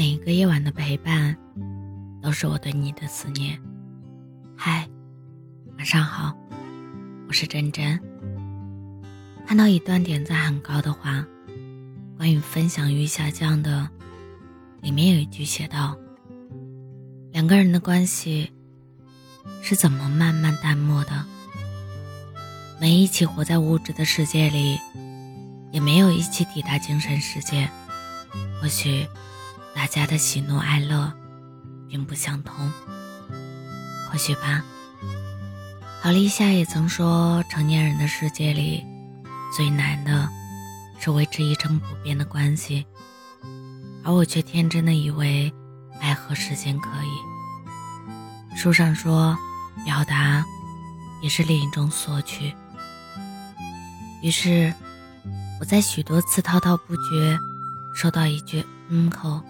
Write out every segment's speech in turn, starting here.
每一个夜晚的陪伴，都是我对你的思念。嗨，晚上好，我是真真。看到一段点赞很高的话，关于分享欲下降的，里面有一句写道：“两个人的关系是怎么慢慢淡漠的？没一起活在物质的世界里，也没有一起抵达精神世界。或许。”大家的喜怒哀乐并不相同，或许吧。郝丽夏也曾说，成年人的世界里最难的是维持一成不变的关系，而我却天真的以为爱和时间可以。书上说，表达也是另一种索取。于是，我在许多次滔滔不绝收到一句“嗯”口。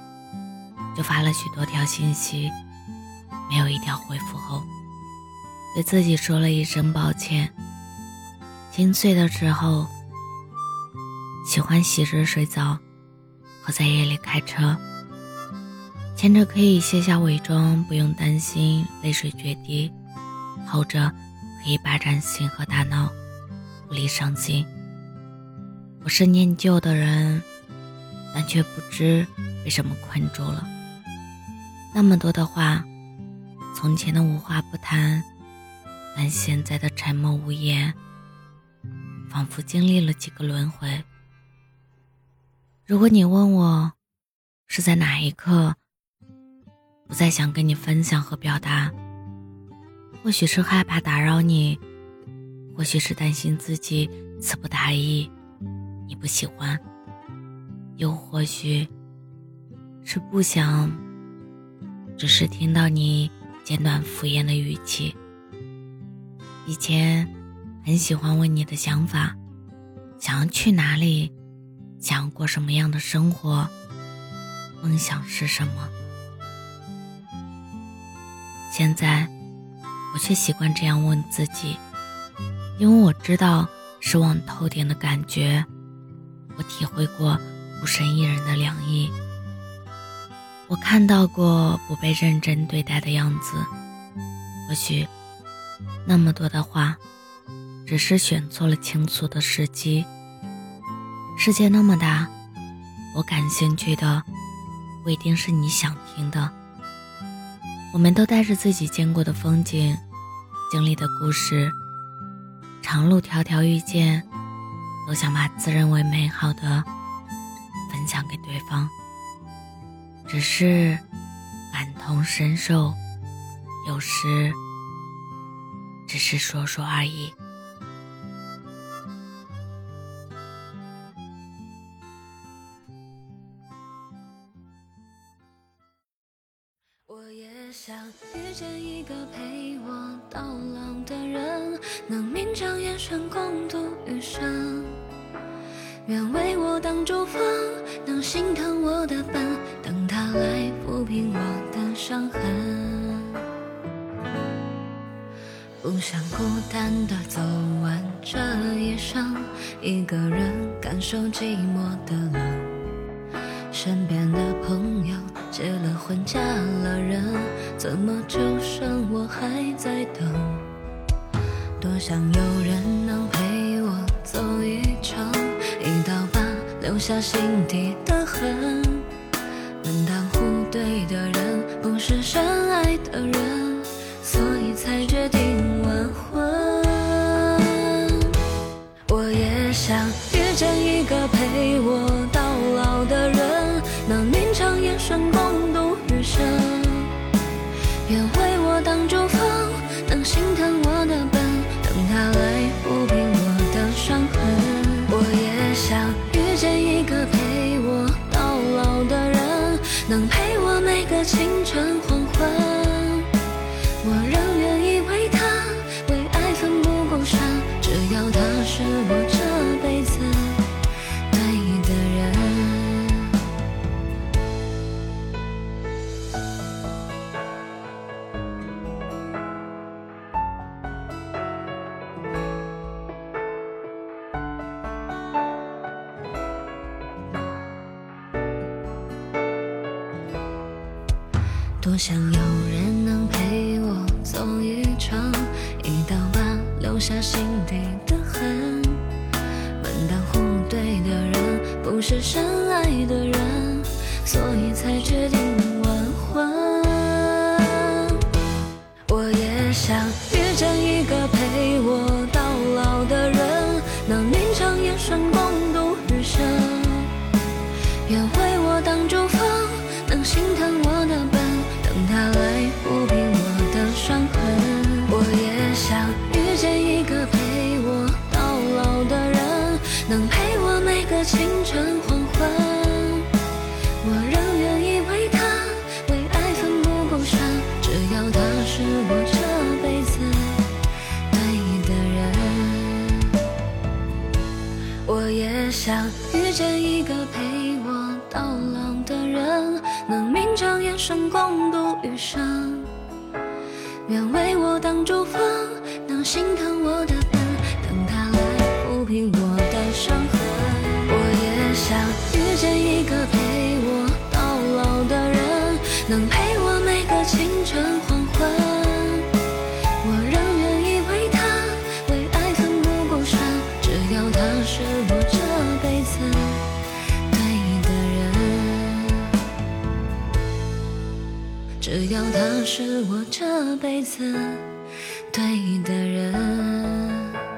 就发了许多条信息，没有一条回复后，对自己说了一声抱歉。心碎的时候，喜欢洗热水澡和在夜里开车，前者可以卸下伪装，不用担心泪水决堤；后者可以霸占心和大脑，无力上进。我是念旧的人，但却不知被什么困住了。那么多的话，从前的无话不谈，但现在的沉默无言，仿佛经历了几个轮回。如果你问我，是在哪一刻不再想跟你分享和表达，或许是害怕打扰你，或许是担心自己词不达意，你不喜欢，又或许是不想。只是听到你简短敷衍的语气。以前很喜欢问你的想法，想要去哪里，想要过什么样的生活，梦想是什么。现在我却习惯这样问自己，因为我知道失望透顶的感觉，我体会过孤身一人的凉意。我看到过不被认真对待的样子，或许那么多的话，只是选错了倾诉的时机。世界那么大，我感兴趣的不一定是你想听的。我们都带着自己见过的风景、经历的故事，长路迢迢遇见，都想把自认为美好的分享给对方。只是感同身受，有时只是说说而已。我也想遇见一个陪我到老的人，能明睁眼神共度余生。愿为我挡住风，能心疼我的笨，等来抚平我的伤痕。不想孤单的走完这一生，一个人感受寂寞的冷。身边的朋友结了婚嫁了人，怎么就剩我还在等？多想有人能陪我走一程。一刀疤留下心底的痕，是深爱的人，所以才决定完婚。我也想遇见一个陪我到老的人，能明常眼神共度余生，愿为我挡住风，能心疼我的笨，等他来清晨黄昏，我仍多想有人能陪我走一场，一刀疤留下心底的痕。门当户对的人，不是深爱的人，所以才决定晚婚。我也想遇见一个能陪我每个清晨黄昏。我仍愿意为他，为爱奋不顾身，只要他是我这辈子对的人。我也想遇见一个陪我到老的人，能明着眼神共度余生。愿为我挡住风，能心疼我的他是我这辈子对的人。